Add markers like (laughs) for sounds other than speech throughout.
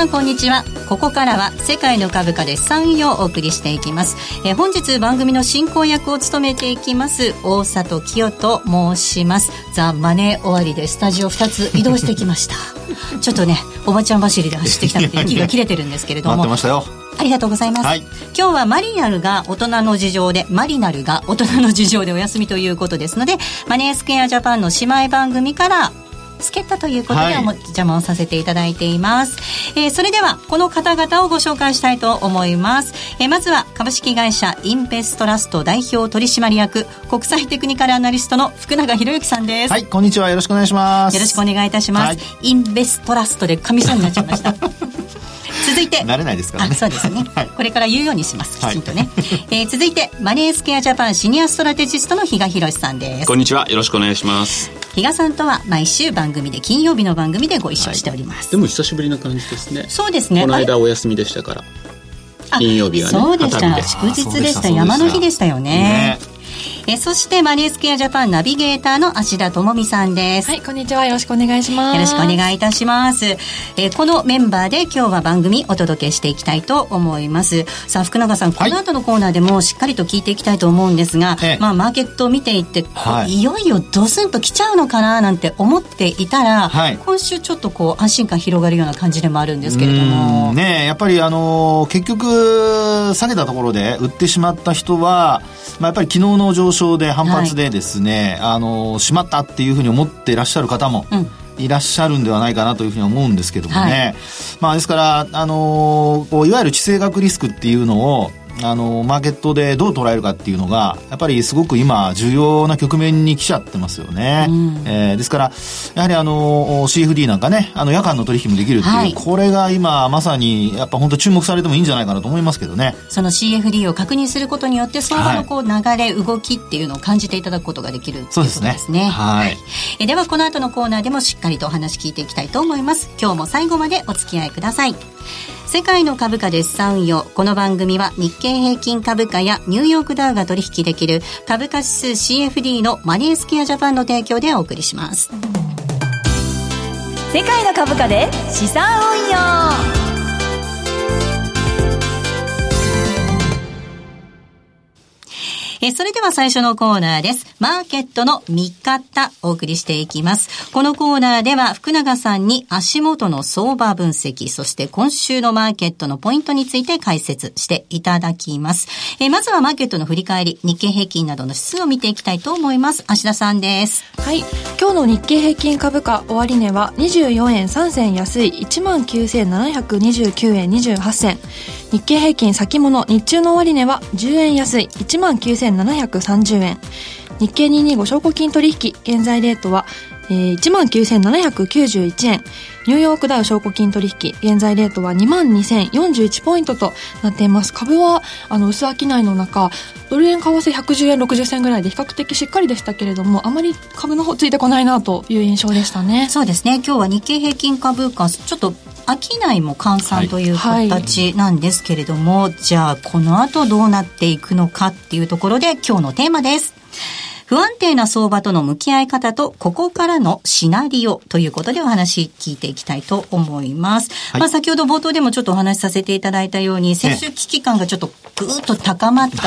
皆さんこんにちは。ここからは世界の株価で3位をお送りしていきます、えー、本日番組の進行役を務めていきます大里清と申します。ザ・マネー終わりでスタジオ2つ移動してきました。(laughs) ちょっとねおばちゃん走りで走ってきたので息が切れてるんですけれども。待ってましたよ。ありがとうございます、はい、今日はマリナルが大人の事情でマリナルが大人の事情でお休みということですのでマネースクエアジャパンの姉妹番組から助っ人ということで、はい、お邪魔をさせていただいています、えー、それではこの方々をご紹介したいと思います、えー、まずは株式会社インベストラスト代表取締役国際テクニカルアナリストの福永博之さんです。はいこんにちは。よろしくお願いします。よろしくお願いいたします、はい、インベストラストで噛みそうになっちゃいました続いて。慣れないですからね。そうですね、(laughs) はい、これから言うようにします。きちんとね、はい、えー、続いてマネースケアジャパンシニアストラテジストの比嘉博さんです。こんにちは。よろしくお願いします。比嘉さんとは毎週番組で金曜日の番組でご一緒しております、はい、でも久しぶりな感じですね。そうですね。この間お休みでしたから。金曜日はねそうでした。祝日でした。山の日でしたよね。ねえそしてマネースケアジャパンナビゲーターの芦田智美さんです。はいこんにちは。よろしくお願いします。よろしくお願いいたします。えこのメンバーで今日は番組お届けしていきたいと思います。さあ福永さんこの後のコーナーでもしっかりと聞いていきたいと思うんですが、はい、まあマーケットを見ていって、はい、いよいよドスンと来ちゃうのかななんて思っていたら、はい、今週ちょっとこう安心感広がるような感じでもあるんですけれども。ねやっぱりあの結局下げたところで売ってしまった人はまあ、やっぱり昨日の上昇で反発でですね、はい、あの、しまったっていうふうに思っていらっしゃる方も、いらっしゃるんではないかなというふうに思うんですけどもね。はい、まあですから、あのこういわゆる地政学リスクっていうのを、あのマーケットでどう捉えるかっていうのがやっぱりすごく今重要な局面に来ちゃってますよね、うん、えー、ですからやはりあの CFD なんかねあの夜間の取引もできるっていう、はい、これが今まさにやっぱ本当注目されてもいいんじゃないかなと思いますけどね。その CFD を確認することによって相場のこう流れ、動きっていうのを感じていただくことができるそうですね。ですね。はい、えではこの後のコーナーでもしっかりとお話聞いていきたいと思います。今日も最後までお付き合いください世界の株価で資産運用この番組は日経平均株価やニューヨークダウが取引できる株価指数 CFD のマネースケアジャパンの提供でお送りします。世界の株価で資産運用。えそれでは最初のコーナーです。マーケットの見方、お送りしていきます。このコーナーでは、福永さんに足元の相場分析、そして今週のマーケットのポイントについて解説していただきます。えまずはマーケットの振り返り、日経平均などの指数を見ていきたいと思います。芦田さんです。はい。今日の日経平均株価終値は24円3銭安い19,729円28銭。日経平均先物日中の終値は10円安い19,730円。日経225証拠金取引現在レートは、えー、19,791円。ニューヨークダウ証拠金取引現在レートは22,041ポイントとなっています。株はあの薄商いの中、ドル円為替110円60銭ぐらいで比較的しっかりでしたけれども、あまり株の方ついてこないなという印象でしたね。そうですね。今日は日経平均株価ちょっと商いも換算という形なんですけれども、はいはい、じゃあこの後どうなっていくのかっていうところで今日のテーマです。不安定な相場との向き合い方と、ここからのシナリオということでお話聞いていきたいと思います。はい、まあ先ほど冒頭でもちょっとお話しさせていただいたように、先週危機感がちょっとぐーっと高まったと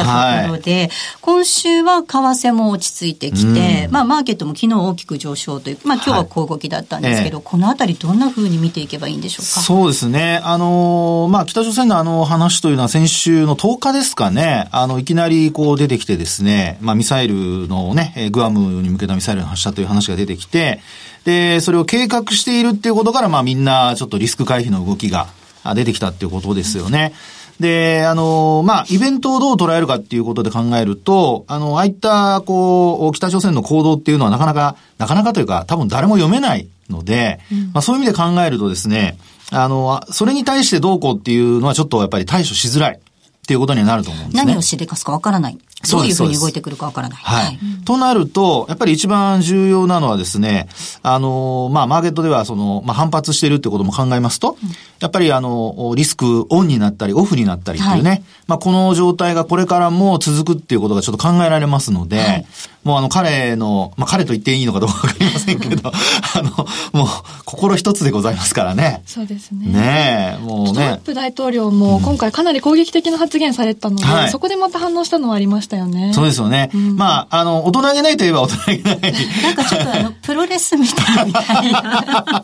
ころで、はい、今週は為替も落ち着いてきて、まあマーケットも昨日大きく上昇という、まあ今日は小動きだったんですけど、はい、このあたりどんなふうに見ていけばいいんでしょうか？そうですね。あの、まあ北朝鮮のあの話というのは先週の10日ですかね、あの、いきなりこう出てきてですね、まあミサイルのね、グアムに向けたミサイルの発射という話が出てきて、で、それを計画しているっていうことから、まあみんなちょっとリスク回避の動きが出てきたっていうことですよね。で、あの、まあ、イベントをどう捉えるかっていうことで考えると、あの、ああいった、こう、北朝鮮の行動っていうのはなかなか、なかなかというか、多分誰も読めないので、うん、まあ、そういう意味で考えるとですね、あの、それに対してどうこうっていうのはちょっとやっぱり対処しづらいっていうことになると思うんですね。何をしでかすかわからない。どういうふうに動いてくるかわからない。はい。となると、やっぱり一番重要なのはですね、あの、まあ、マーケットではその、まあ、反発しているってことも考えますと、うん、やっぱりあの、リスクオンになったり、オフになったりっていうね、はい、まあ、この状態がこれからも続くっていうことがちょっと考えられますので、はい、もうあの、彼の、まあ、彼と言っていいのかどうかわかりませんけど、(laughs) あの、もう、心一つでございますからね。そうですね。ねえ、もうね。トランプ大統領も今回かなり攻撃的な発言されたので、うん、そこでまた反応したのはありましたよね。そうですよね。うん、まあ、あの、大人げないといえば大人げない。なんかちょっとあの、(laughs) プロレスみたいみたいな。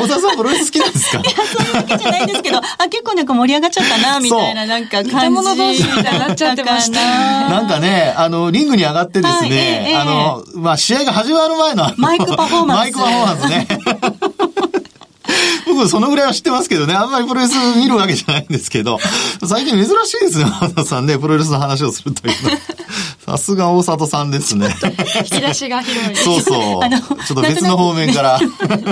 小沢さんプロレス好きなんですか？いや、そういうわけじゃないですけど、あ、結構なんか盛り上がっちゃったな、みたいな、なんか感じ。物同士みたいになっちゃってました。(laughs) なんかね、あの、リングに上がってですね、はい、あの、まあ、試合が始まる前のマイクパフォーマンス。マイクパフォーマンスね。僕、そのぐらいは知ってますけどね、あんまりプロレス見るわけじゃないんですけど、最近珍しいですね、浜田さんね、プロレスの話をするというのは。(laughs) さすが大里さんですね。引き出しが広い。そうそう。ちょっと別の方面から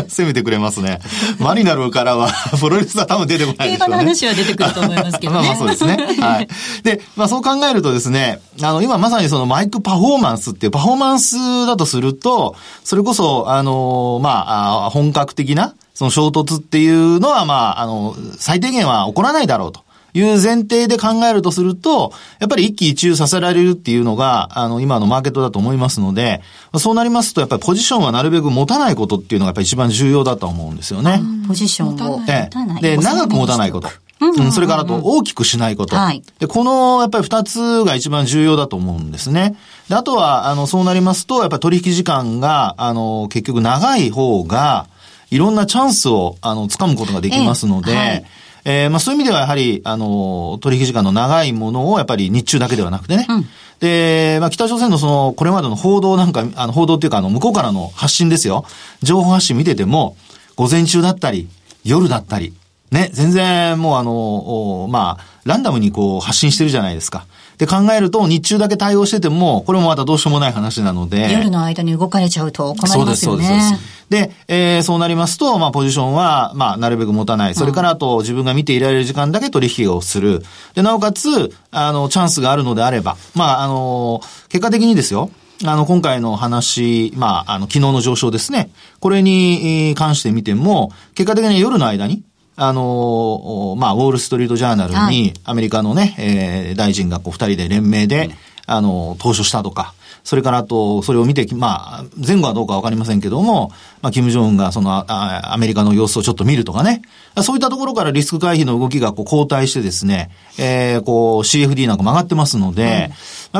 攻めてくれますね。マリナルからは、プロレスは多分出てこないでしょうね。競馬の話は出てくると思いますけどね。(laughs) まあまあそうですね。はい。で、まあそう考えるとですね、あの、今まさにそのマイクパフォーマンスっていうパフォーマンスだとすると、それこそ、あの、まあ、本格的な、その衝突っていうのは、まあ、あの、最低限は起こらないだろうと。いう前提で考えるとすると、やっぱり一喜一憂させられるっていうのが、あの、今のマーケットだと思いますので、そうなりますと、やっぱりポジションはなるべく持たないことっていうのがやっぱり一番重要だと思うんですよね。ポジションを持たない。で、長く持たないこと。うん、それからと大きくしないこと。はい、で、このやっぱり二つが一番重要だと思うんですね。で、あとは、あの、そうなりますと、やっぱり取引時間が、あの、結局長い方が、いろんなチャンスを、あの、掴むことができますので、えーはいえー、まあそういう意味ではやはり、あの、取引時間の長いものをやっぱり日中だけではなくてね。うん、で、まあ北朝鮮のその、これまでの報道なんか、あの、報道っていうかあの、向こうからの発信ですよ。情報発信見てても、午前中だったり、夜だったり、ね、全然もうあの、まあ、ランダムにこう発信してるじゃないですか。で考えると、日中だけ対応してても、これもまたどうしようもない話なので。夜の間に動かれちゃうと困りますよね。そうです、そうです。で、えー、そうなりますと、まあ、ポジションは、まあ、なるべく持たない。それから、あと、自分が見ていられる時間だけ取引をする。で、なおかつ、あの、チャンスがあるのであれば、まあ、あの、結果的にですよ、あの、今回の話、まあ、あの、昨日の上昇ですね。これに関して見ても、結果的に夜の間に、あの、まあ、ウォールストリートジャーナルに、アメリカのね、えー、大臣がこう二人で連名で、あの、投書したとか、それからあと、それを見て、まあ、前後はどうかわかりませんけども、まあ、キム・ジョンウンがそのあ、アメリカの様子をちょっと見るとかね。そういったところからリスク回避の動きがこう後退してですね、えー、こう CFD なんか曲がってますので、うん、や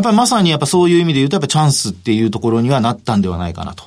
っぱりまさにやっぱそういう意味で言うと、やっぱチャンスっていうところにはなったんではないかなと。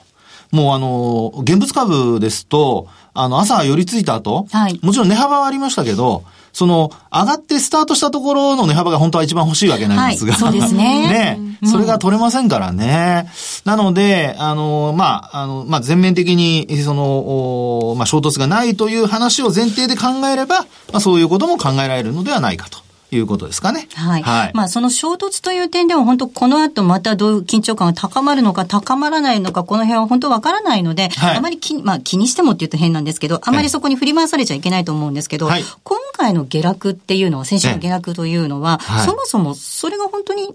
もうあの、現物株ですと、あの、朝寄りついた後、はい、もちろん値幅はありましたけど、その、上がってスタートしたところの値幅が本当は一番欲しいわけなんですが。はい、そうですね。(laughs) ね、それが取れませんからね。なので、あの、まあ、あの、まあ、全面的に、その、まあ、衝突がないという話を前提で考えれば、まあ、そういうことも考えられるのではないかと。いうことですかね。はい。はい、まあ、その衝突という点でも本当この後またどういう緊張感が高まるのか高まらないのか、この辺は本当わからないので、はい、あまり気まあ気にしてもって言うと変なんですけど、あまりそこに振り回されちゃいけないと思うんですけど、はい、今回の下落っていうのは、先週の下落というのは、そもそもそれが本当に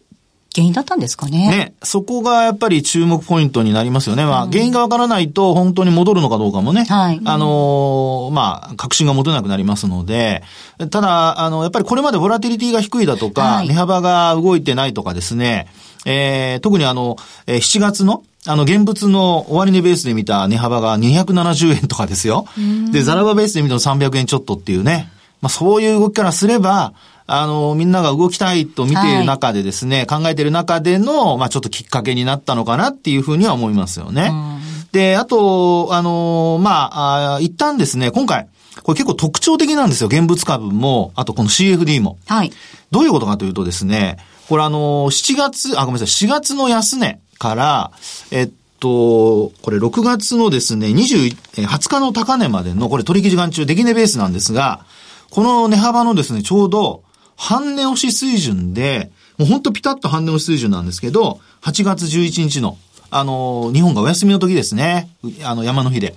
原因だったんですかね。ね。そこがやっぱり注目ポイントになりますよね。まあ、原因がわからないと本当に戻るのかどうかもね。はい。あのー、まあ、確信が持てなくなりますので、ただ、あの、やっぱりこれまでボラティリティが低いだとか、はい、値幅が動いてないとかですね、えー、特にあの、えー、7月のあの、現物の終値ベースで見た値幅が270円とかですよ。で、ザラバベースで見たの300円ちょっとっていうね。まあ、そういう動きからすれば、あの、みんなが動きたいと見ている中でですね、はい、考えている中での、まあちょっときっかけになったのかなっていうふうには思いますよね。で、あと、あの、まああ、一旦ですね、今回、これ結構特徴的なんですよ。現物株も、あとこの CFD も。はい。どういうことかというとですね、これあの、7月、あ、ごめんなさい、4月の安値から、えっと、これ6月のですね、20、20日の高値までの、これ取引時間中、出来値ベースなんですが、この値幅のですね、ちょうど、半値押し水準で、もうほんとピタッと半値押し水準なんですけど、8月11日の、あの、日本がお休みの時ですね。あの、山の日で。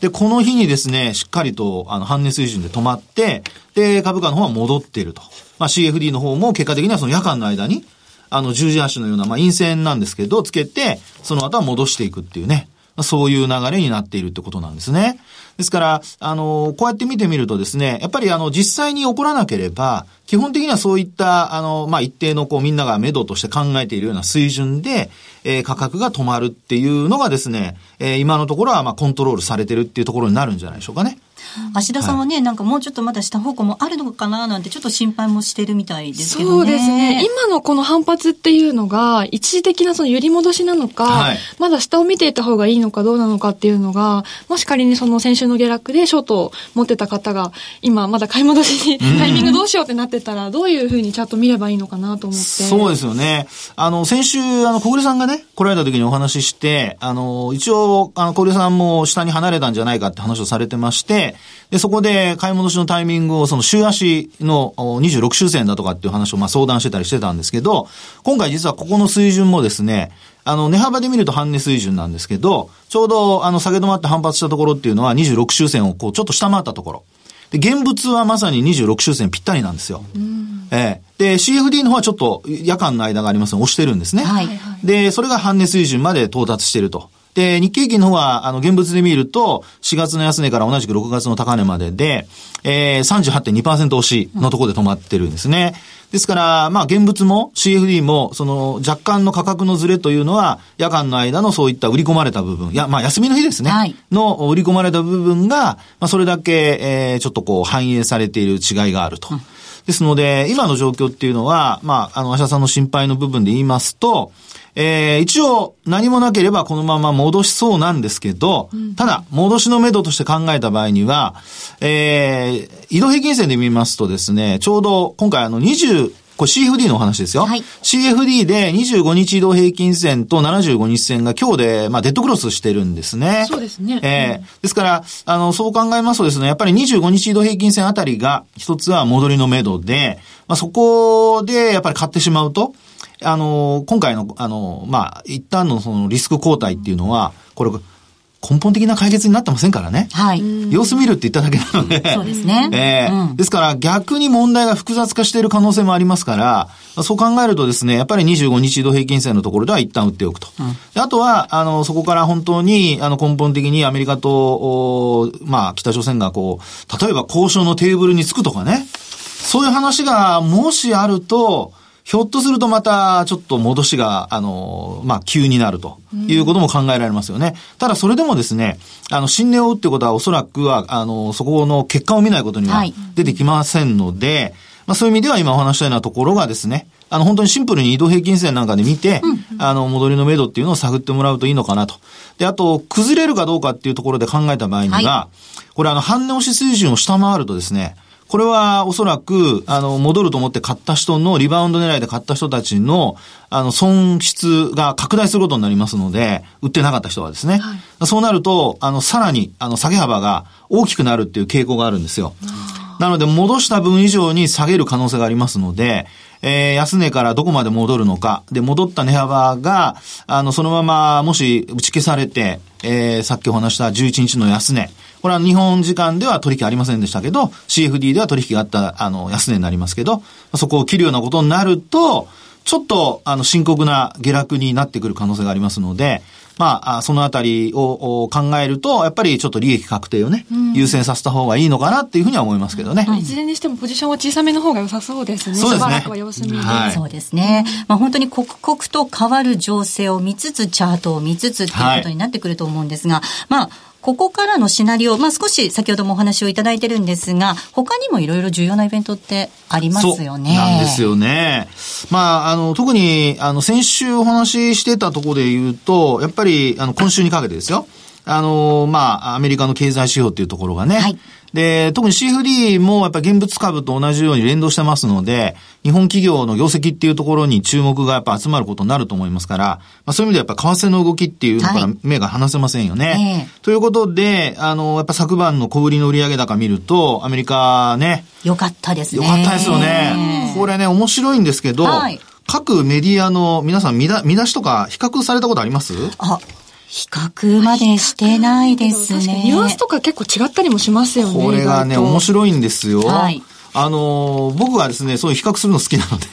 で、この日にですね、しっかりと、あの、半値水準で止まって、で、株価の方は戻っていると。まあ、CFD の方も結果的にはその夜間の間に、あの、十字足のような、まあ、陰線なんですけど、つけて、その後は戻していくっていうね。そういう流れになっているってことなんですね。ですから、あの、こうやって見てみるとですね、やっぱりあの、実際に起こらなければ、基本的にはそういった、あの、まあ、一定のこう、みんなが目処として考えているような水準で、えー、価格が止まるっていうのがですね、えー、今のところは、ま、コントロールされてるっていうところになるんじゃないでしょうかね。芦田さんはね、はい、なんかもうちょっとまだ下方向もあるのかななんてちょっと心配もしてるみたいですけどね。そうですね。今のこの反発っていうのが、一時的なその揺り戻しなのか、はい、まだ下を見ていた方がいいのかどうなのかっていうのが、もし仮にその先週の下落でショートを持ってた方が、今まだ買い戻しに、タイミングどうしようってなってたら、どういうふうにチャット見ればいいのかなと思って。そうですよね。あの、先週、あの、小暮さんがね、来られた時にお話しして、あの、一応、あの、小暮さんも下に離れたんじゃないかって話をされてまして、で、そこで買い戻しのタイミングをその週足の26周線だとかっていう話をまあ相談してたりしてたんですけど、今回実はここの水準もですね、あの、値幅で見ると半値水準なんですけど、ちょうどあの下げ止まって反発したところっていうのは26周線をこうちょっと下回ったところ。で、現物はまさに26周線ぴったりなんですよ。ええで、CFD の方はちょっと夜間の間がありますので押してるんですね。はい、で、それが半値水準まで到達していると。で、日経平均の方は、あの、現物で見ると、4月の安値から同じく6月の高値までで、えー、38.2%押しのところで止まってるんですね。ですから、まあ、現物も CFD も、その、若干の価格のズレというのは、夜間の間のそういった売り込まれた部分、いや、まあ、休みの日ですね。はい、の売り込まれた部分が、まあ、それだけ、えー、ちょっとこう、反映されている違いがあると。うんですので、今の状況っていうのは、まあ、あの、アシャさんの心配の部分で言いますと、えー、一応何もなければこのまま戻しそうなんですけど、うん、ただ、戻しの目処として考えた場合には、えー、移動平均線で見ますとですね、ちょうど今回あの20、これ CFD のお話ですよ。はい、CFD で25日移動平均線と75日線が今日で、まあ、デッドクロスしてるんですね。そうですね。えー、うん、ですから、あの、そう考えますとですね、やっぱり25日移動平均線あたりが一つは戻りの目処で、まあ、そこでやっぱり買ってしまうと、あの、今回の、あの、まあ、一旦のそのリスク交代っていうのは、これ、根本的な解決になってませんからね。はい。様子見るって言っただけなので。そうですね。(laughs) ええーうん、ですから逆に問題が複雑化している可能性もありますから、そう考えるとですね、やっぱり25日移動平均線のところでは一旦打っておくと。うん、あとは、あの、そこから本当に、あの、根本的にアメリカと、まあ、北朝鮮がこう、例えば交渉のテーブルにつくとかね、そういう話がもしあると、ひょっとするとまたちょっと戻しが、あの、まあ、急になるということも考えられますよね。ただそれでもですね、あの、新値を打ってことはおそらくは、あの、そこの結果を見ないことには出てきませんので、はい、まあ、そういう意味では今お話したようなところがですね、あの、本当にシンプルに移動平均線なんかで見て、うん、あの、戻りの目処っていうのを探ってもらうといいのかなと。で、あと、崩れるかどうかっていうところで考えた場合には、はい、これあの、半値押し水準を下回るとですね、これはおそらく、あの、戻ると思って買った人の、リバウンド狙いで買った人たちの、あの、損失が拡大することになりますので、売ってなかった人はですね。はい、そうなると、あの、さらに、あの、下げ幅が大きくなるっていう傾向があるんですよ。なので、戻した分以上に下げる可能性がありますので、えー、安値からどこまで戻るのか。で、戻った値幅が、あの、そのまま、もし打ち消されて、えー、さっきお話した11日の安値。これは日本時間では取引ありませんでしたけど、CFD では取引があった、あの、安値になりますけど、そこを切るようなことになると、ちょっと、あの、深刻な下落になってくる可能性がありますので、まあ、そのあたりを考えると、やっぱりちょっと利益確定をね、うん、優先させた方がいいのかなっていうふうには思いますけどね。いずれにしてもポジションは小さめの方が良さそうですね。そうですね。しばらくは様子見で。はい、そうですね。まあ本当に刻々と変わる情勢を見つつ、チャートを見つつっていうことになってくると思うんですが、はい、まあ、ここからのシナリオ、まあ、少し先ほどもお話をいただいてるんですが、他にもいろいろ重要なイベントってありますよね。なんですよね。まあ、あの、特に、あの、先週お話ししてたところで言うと、やっぱり、あの、今週にかけてですよ。あの、まあ、アメリカの経済指標っていうところがね、はい、で、特に CFD もやっぱり現物株と同じように連動してますので、日本企業の業績っていうところに注目がやっぱ集まることになると思いますから、まあそういう意味ではやっぱ為替の動きっていうのから目が離せませんよね。はいということで、あの、やっぱ昨晩の小売りの売上高見ると、アメリカね。よかったですね。よかったですよね。これね、面白いんですけど、はい、各メディアの皆さん見出見出しとか比較されたことあります？あ、比較までしてないですね。ニュアンスとか結構違ったりもしますよね。これがね、面白いんですよ。はい。あのー、僕はですね、そういう比較するの好きなので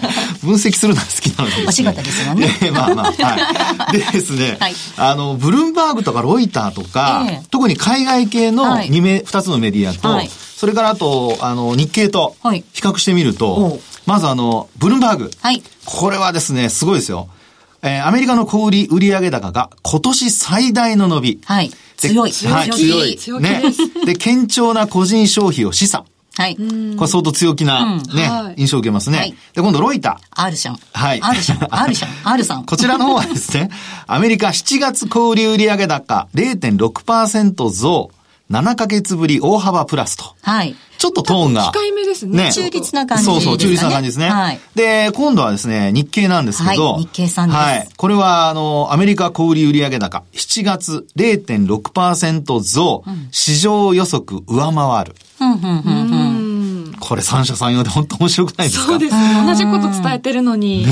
(laughs) 分析するのが好きなので、ね、お仕事ですよね。ねまあまあ、はい。(laughs) でですね、はい、あの、ブルームバーグとかロイターとか、えー、特に海外系の2名、2つのメディアと、はい、それからあと、あの、日経と比較してみると、はい、まずあの、ブルームバーグ。はい。これはですね、すごいですよ。えー、アメリカの小売売上高が今年最大の伸び。はい。強い。はい、強い。強い。ね。で、堅調な個人消費を示唆。はい。これ相当強気な、ね、うん、印象を受けますね。はい、で、今度ロイター。R シャン。はい。R シャン。R シャン。(laughs) R さん。こちらの方はですね、アメリカ7月小売売上高0.6%増。7ヶ月ぶり大幅プラスと。はい。ちょっとトーンが。控えめですね。ね中立な感じですね。そうそう、中立な感じですね。はい。で、今度はですね、日経なんですけど。はい、日経さんです。はい。これは、あの、アメリカ小売売上高、7月0.6%増、うん、市場予測上回る。うん、うん、うん、うん。これ三者三様で本当面白くないですか？そうですね。同じこと伝えてるのに、違い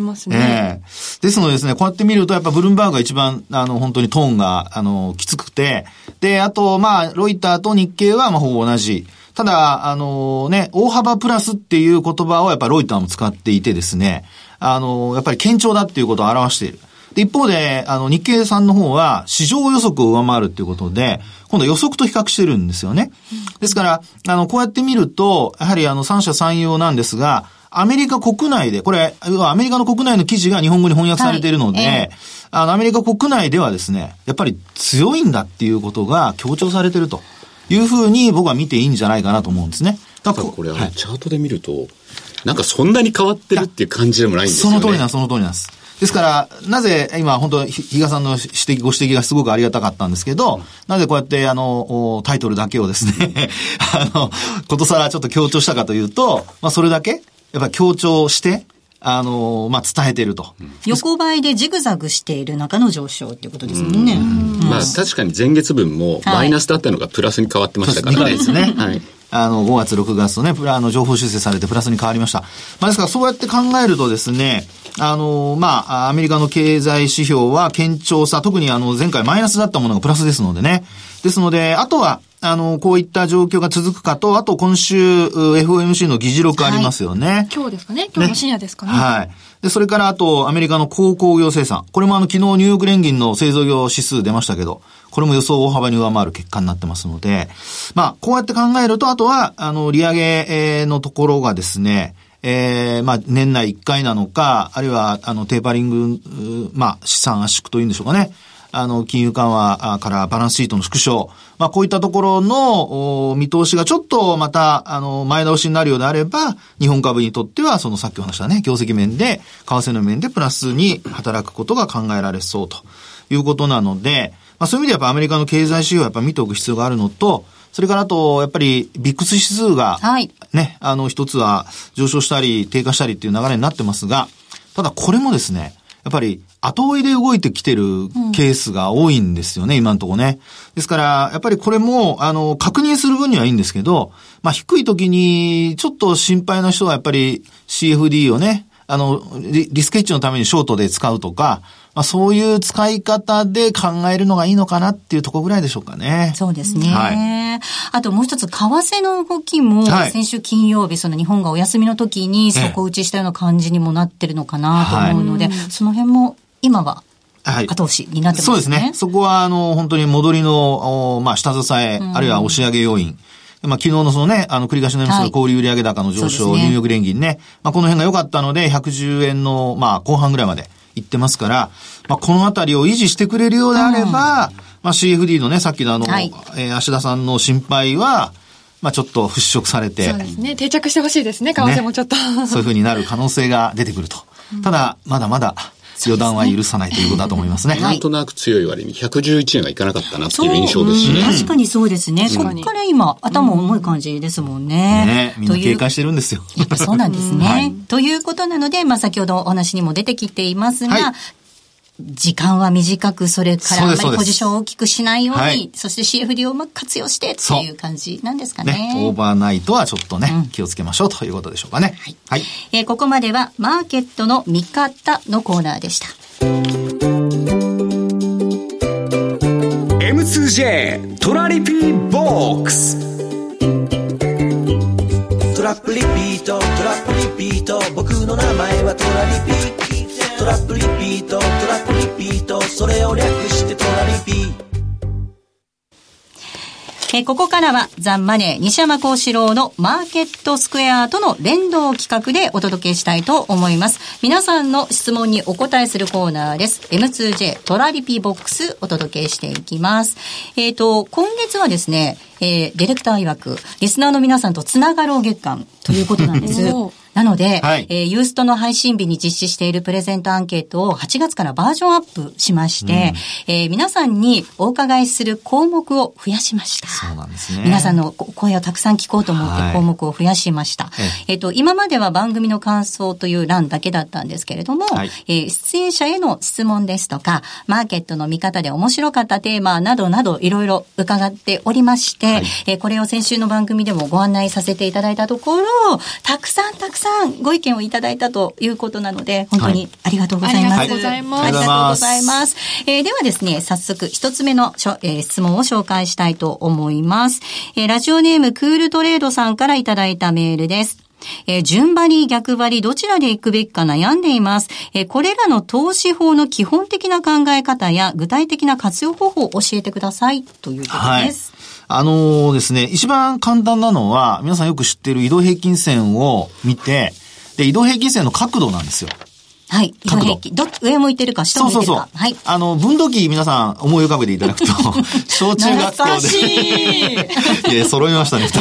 ますね。ねですのでですね、こうやって見るとやっぱブルームバーグが一番、あの、本当にトーンが、あの、きつくて、で、あと、まあ、ロイターと日経は、まあ、ほぼ同じ。ただ、あのね、大幅プラスっていう言葉をやっぱりロイターも使っていてですね、あのやっぱり堅調だっていうことを表している。一方で、あの、日経さんの方は、市場予測を上回るっていうことで、今度予測と比較してるんですよね。ですから、あの、こうやって見ると、やはりあの、三者三様なんですが、アメリカ国内で、これ、アメリカの国内の記事が日本語に翻訳されているので、はいえー、あの、アメリカ国内ではですね、やっぱり強いんだっていうことが強調されてるというふうに僕は見ていいんじゃないかなと思うんですね。だからこれ、はい、チャートで見ると、なんかそんなに変わってるっていう感じでもないんですよね。その通りなんその通りなんです。ですから、なぜ、今、本当比嘉さんの指摘、ご指摘がすごくありがたかったんですけど、うん、なぜこうやって、あの、タイトルだけをですね (laughs) あの、ことさらちょっと強調したかというと、まあ、それだけ、やっぱり強調して、あの、まあ、伝えてると。横ばいでジグザグしている中の上昇っていうことですもんね。まあ、確かに前月分もマイナスだったのがプラスに変わってましたからね。はい、ですね。はい。あの、5月、6月とね、あの、情報修正されてプラスに変わりました。まあ、ですから、そうやって考えるとですね、あの、まあ、アメリカの経済指標は堅調さ、特にあの、前回マイナスだったものがプラスですのでね。ですので、あとは、あの、こういった状況が続くかと、あと今週、FOMC の議事録ありますよね。はい、今日ですかね今日の深夜ですかね。ねはい。で、それからあと、アメリカの鉱工業生産。これもあの、昨日ニューヨーク連銀の製造業指数出ましたけど、これも予想を大幅に上回る結果になってますので、まあ、こうやって考えると、あとは、あの、利上げのところがですね、えー、まあ、年内1回なのか、あるいは、あの、テーパリング、まあ、資産圧縮というんでしょうかね。あの、金融緩和からバランスシートの縮小。まあ、こういったところの見通しがちょっとまた、あの、前倒しになるようであれば、日本株にとっては、そのさっきお話したね、業績面で、為替の面でプラスに働くことが考えられそうということなので、まあ、そういう意味でやっぱアメリカの経済指標をやっぱ見ておく必要があるのと、それからあと、やっぱり、ビックス指数が、はい。ね、あの、一つは上昇したり、低下したりっていう流れになってますが、ただこれもですね、やっぱり後追いで動いてきてるケースが多いんですよね、うん、今のところね。ですから、やっぱりこれも、あの、確認する分にはいいんですけど、まあ、低い時に、ちょっと心配な人はやっぱり CFD をね、あの、リリスケッチのためにショートで使うとか、まあ、そういう使い方で考えるのがいいのかなっていうところぐらいでしょうかね。そうですね。はい、あともう一つ、為替の動きも、先週金曜日、その日本がお休みの時に底打ちしたような感じにもなってるのかなと思うので、はい、その辺も今ははい。後押しになってますね。そうですね。そこは、あの、本当に戻りの、まあ、下支え、あるいは押し上げ要因。まあ、昨日のそのね、あの、繰り返しになりますけど、小売売上高の上昇、ね、ニューヨーク連銀ね。まあ、この辺が良かったので、110円の、まあ、後半ぐらいまで行ってますから、まあ、このあたりを維持してくれるようであれば、うん、まあ、CFD のね、さっきのあの、はい、えー、芦田さんの心配は、まあ、ちょっと払拭されて。そうですね。定着してほしいですね、為替もちょっと、ね、そういうふうになる可能性が出てくると。ただ、まだまだ、予断は許さないということだと思いますね。なんとなく強い割に111円がいかなかったなっていう印象ですしね。確かにそうですね。ここから今、頭重い感じですもんね。ねみんな警戒してるんですよ。やっぱそうなんですね。(laughs) はい、ということなので、まあ先ほどお話にも出てきていますが、はい時間は短く、それからあまりポジションを大きくしないように、はい、そして CFD をうまく活用してっていう感じなんですかね。ねオーバーナイトはちょっとね、うん、気をつけましょうということでしょうかね。はい。はい、えー、ここまではマーケットの見方のコーナーでした。M2J トラリピーボックスプリピートトラップリピート僕の名前はトラリピトラップリピートトラップリピートそれを略してトラリピえー、ここからはザンマネー西山幸四郎のマーケットスクエアとの連動企画でお届けしたいと思います。皆さんの質問にお答えするコーナーです。M2J トラリピボックスお届けしていきます。えっ、ー、と、今月はですね、えー、ディレクター曰く、リスナーの皆さんとつながろう月間ということなんです。なので、はい、えー、ユーストの配信日に実施しているプレゼントアンケートを8月からバージョンアップしまして、うん、えー、皆さんにお伺いする項目を増やしました。そうなんですね。皆さんの声をたくさん聞こうと思って項目を増やしました。はい、えっ、ー、と、今までは番組の感想という欄だけだったんですけれども、はい、えー、出演者への質問ですとか、マーケットの見方で面白かったテーマなどなどいろいろ伺っておりまして、はい、えー、これを先週の番組でもご案内させていただいたところ、たくさんたくさんご意見をいただいたということなので、本当にありがとうございます。はい、ありがとうございます。ありがとうございます。えー、ではですね、早速一つ目のしょ、えー、質問を紹介したいと思います。えー、ラジオネームクールトレードさんからいただいたメールです。えー、順張り、逆張り、どちらで行くべきか悩んでいます。えー、これらの投資法の基本的な考え方や具体的な活用方法を教えてくださいということです。はいあのー、ですね、一番簡単なのは、皆さんよく知っている移動平均線を見て、で、移動平均線の角度なんですよ。はい。角度。ど上向いてるか下向いてるか。そうそうそう。はい。あの、分度器皆さん思い浮かべていただくと、(laughs) 小中学校で。(laughs) いや、揃いましたね、二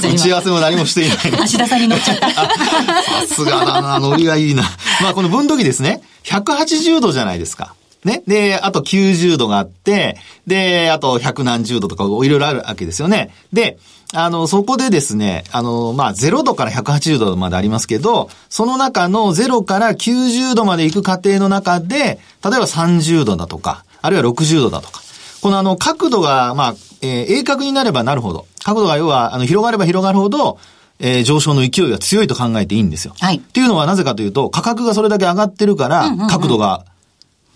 人。打ち合わせも何もしていない。橋田さんに乗っちゃった。(laughs) さすがだな、ノリがいいな。まあ、この分度器ですね。180度じゃないですか。ね。で、あと90度があって、で、あと100何十度とかいろいろあるわけですよね。で、あの、そこでですね、あの、まあ、0度から180度までありますけど、その中の0から90度まで行く過程の中で、例えば30度だとか、あるいは60度だとか、このあの、角度が、まあ、えー、鋭角になればなるほど、角度が要は、あの、広がれば広がるほど、えー、上昇の勢いが強いと考えていいんですよ。はい。っていうのはなぜかというと、価格がそれだけ上がってるから、角度が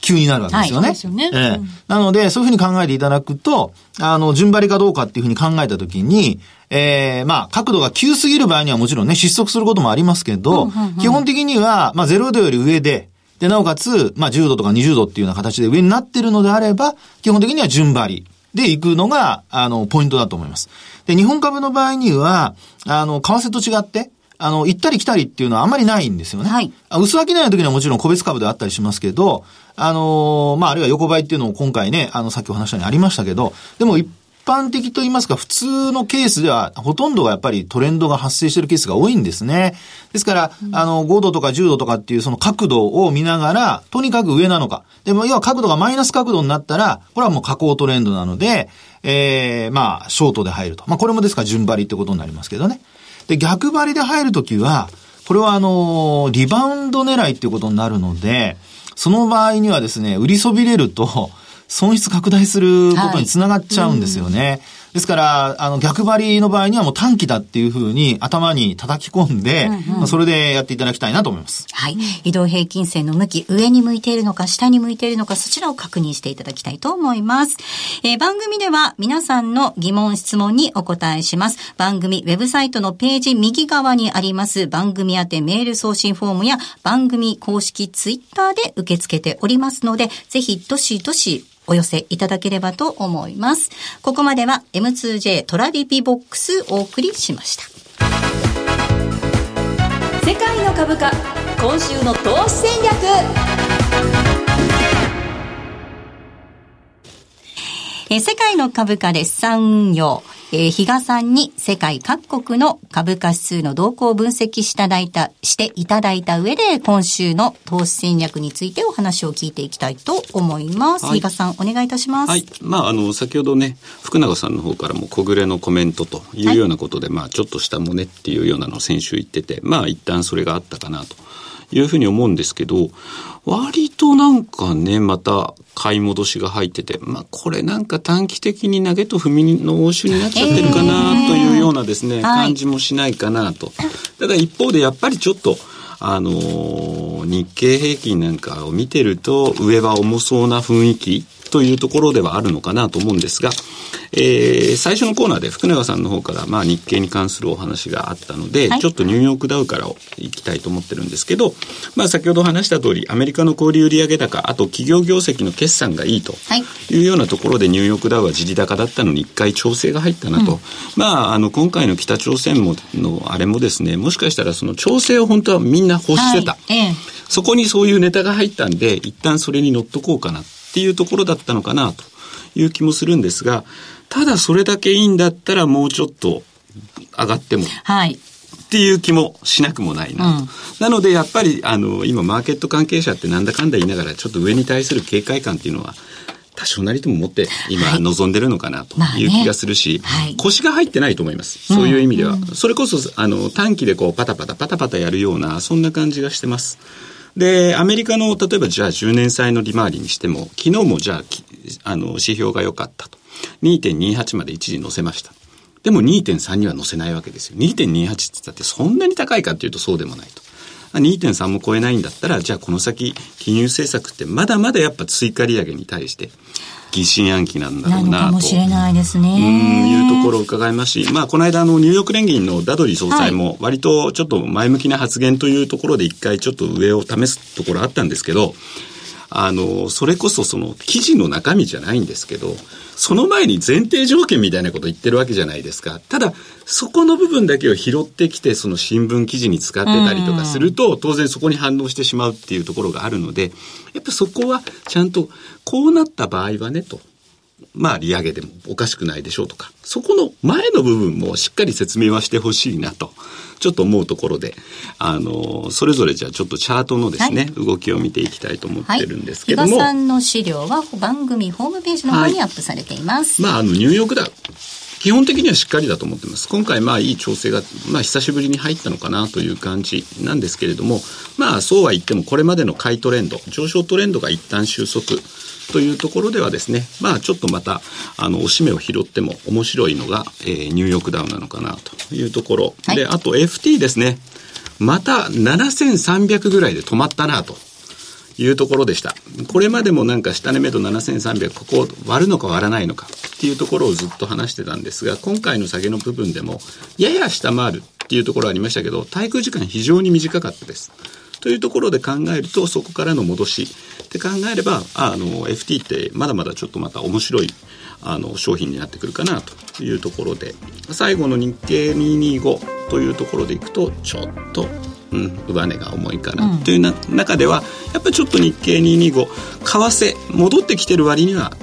急になるわけですよね。はい、そうですよね。ええなので、そういうふうに考えていただくと、あの、順張りかどうかっていうふうに考えたときに、ええー、まあ、角度が急すぎる場合にはもちろんね、失速することもありますけど、うんうんうん、基本的には、まあ、0度より上で、で、なおかつ、まあ、10度とか20度っていうような形で上になってるのであれば、基本的には順張りで行くのが、あの、ポイントだと思います。で、日本株の場合には、あの、為替と違って、あの、行ったり来たりっていうのはあんまりないんですよね。はい。薄商いの時にはもちろん個別株であったりしますけど、あのー、まあ、あるいは横ばいっていうのも今回ね、あの、さっきお話したようにありましたけど、でも一般的と言いますか、普通のケースでは、ほとんどがやっぱりトレンドが発生しているケースが多いんですね。ですから、あの、5度とか10度とかっていうその角度を見ながら、とにかく上なのか。でも、要は角度がマイナス角度になったら、これはもう下降トレンドなので、ええー、まあ、ショートで入ると。まあ、これもですから順張りってことになりますけどね。で、逆張りで入るときは、これはあの、リバウンド狙いっていうことになるので、その場合にはですね、売りそびれると、損失拡大することにつながっちゃうんですよね。はいですから、あの、逆張りの場合にはもう短期だっていうふうに頭に叩き込んで、うんうん、それでやっていただきたいなと思います。はい。移動平均線の向き、上に向いているのか、下に向いているのか、そちらを確認していただきたいと思います。えー、番組では皆さんの疑問、質問にお答えします。番組ウェブサイトのページ右側にあります番組宛てメール送信フォームや番組公式ツイッターで受け付けておりますので、ぜひどしどしお寄せいただければと思います。ここまでは M2J トラリピボックスお送りしました。世界の株価、今週の投資戦略。え世界の株価で産運用。えー、比嘉さんに世界各国の株価指数の動向を分析しただいた、していただいた上で、今週の投資戦略についてお話を聞いていきたいと思います。はい、比嘉さん、お願いいたします。はい。まあ、あの、先ほどね、福永さんの方からも小暮のコメントというようなことで、はい、まあ、ちょっとしたもねっていうようなのを先週言ってて、まあ、一旦それがあったかなと。いうふうに思うんですけど、割となんかね、また買い戻しが入ってて、まあこれなんか短期的に投げと踏みの応酬になっちゃってるかなというようなですね、感じもしないかなと。ただ一方でやっぱりちょっと、あのー、日経平均なんかを見てると上は重そうな雰囲気とというところではあるのかなと思うんですが、えー、最初のコーナーで福永さんの方から、まあ、日経に関するお話があったので、はい、ちょっとニューヨークダウからいきたいと思ってるんですけど、まあ、先ほど話した通り、アメリカの小売売上高、あと企業業績の決算がいいとい。うようなところで、ニューヨークダウは地利高だったのに一回調整が入ったなと。うん、まあ、あの、今回の北朝鮮ものあれもですね、もしかしたらその調整を本当はみんな欲してた。はい。ええ、そこにそういうネタが入ったんで、一旦それに乗っとこうかなっていうところだったのかなという気もするんですが、ただそれだけいいんだったらもうちょっと上がっても。はい。っていう気もしなくもないなと。うん、なのでやっぱりあの今マーケット関係者ってなんだかんだ言いながらちょっと上に対する警戒感っていうのは多少なりとも持って今望んでるのかなという気がするし、はいね腰が入ってないと思います。そういう意味では。それこそあの短期でこうパタパタパタパタやるようなそんな感じがしてます。で、アメリカの例えばじゃあ10年債の利回りにしても昨日もじゃああの指標が良かったと。2.28まで一時乗せました。でも2.3には乗せないわけですよ。2.28って言ったってそんなに高いかっていうとそうでもないと。2.3も超えないんだったら、じゃあこの先、金融政策ってまだまだやっぱ追加利上げに対して、疑心暗鬼なんだろうなと。かもしれないですね。いうところを伺いますし、まあ、この間、あの、ニューヨーク連銀のダドリー総裁も、割とちょっと前向きな発言というところで一回ちょっと上を試すところあったんですけど、あの、それこそその記事の中身じゃないんですけど、その前に前提条件みたいなこと言ってるわけじゃないですか。ただ、そこの部分だけを拾ってきて、その新聞記事に使ってたりとかすると、当然そこに反応してしまうっていうところがあるので、やっぱそこはちゃんと、こうなった場合はね、と。まあ、利上げでもおかしくないでしょうとか、そこの前の部分もしっかり説明はしてほしいなと、ちょっと思うところで、あの、それぞれじゃあちょっとチャートのですね、はい、動きを見ていきたいと思ってるんですけども。はい、さんの資料は番組ホームページの方にアップされています。はい、まあ、あの、ニューヨークダウ。基本的にはしっかりだと思ってます。今回まあいい調整が、まあ久しぶりに入ったのかなという感じなんですけれども、まあそうは言ってもこれまでの買いトレンド、上昇トレンドが一旦収束というところではですね、まあちょっとまた、あの、おしめを拾っても面白いのが、えー、ニューヨークダウンなのかなというところ。はい、で、あと FT ですね。また7300ぐらいで止まったなと。いうところでした。これまでもなんか下値目処7300、ここ割るのか割らないのかっていうところをずっと話してたんですが、今回の下げの部分でも、やや下回るっていうところありましたけど、滞空時間非常に短かったです。というところで考えると、そこからの戻し。って考えれば、あの、FT ってまだまだちょっとまた面白い、あの、商品になってくるかなというところで、最後の日経225というところでいくと、ちょっと、うん、上値が重いかなというな、うん、中では、やっぱりちょっと日経225、為替、戻ってきてる割には、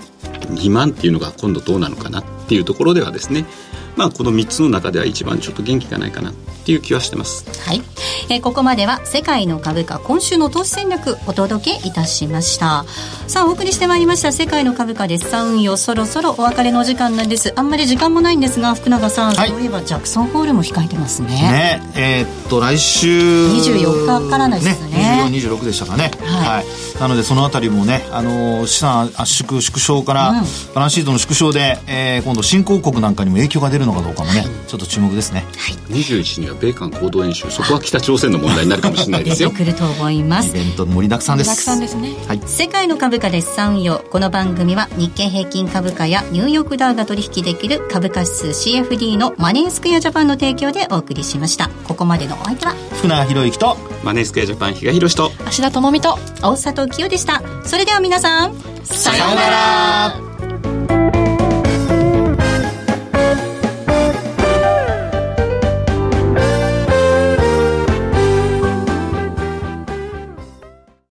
2万っていうのが今度どうなのかなっていうところではですね、まあ、この3つの中では一番ちょっと元気がないかなっていう気はしてます。はい。えー、ここまでは世界の株価今週の投資戦略お届けいたしました。さあ、お送りしてまいりました世界の株価ですさ運よそろそろお別れの時間なんです。あんまり時間もないんですが、福永さん、はい、そういえばジャクソンホールも控えてますね。ね、えー、っと、来週。24日からですね。ね24、26でしたかね。はい。はい、なので、そのあたりもね、あの、資産圧縮、縮小から、うん、バランスシートの縮小で、えー、今度新興国なんかにも影響が出るのかどうかもね、はい、ちょっと注目ですね。はい。21には米韓合同演習、そこは北朝鮮の問題になるかもしれないですよ。出てくると思います。イベント盛りだくさんです。盛りだくさんですね。はい。世界の株価で資産よ。この番組は日経平均株価やニューヨークダウが取引できる株価指数 CFD のマネースクエアジャパンの提供でお送りしました。ここまでのお相手は福永博之とマネースクエアジャパン比嘉宏と芦田智美と大里清でした。それでは皆さん、さようなら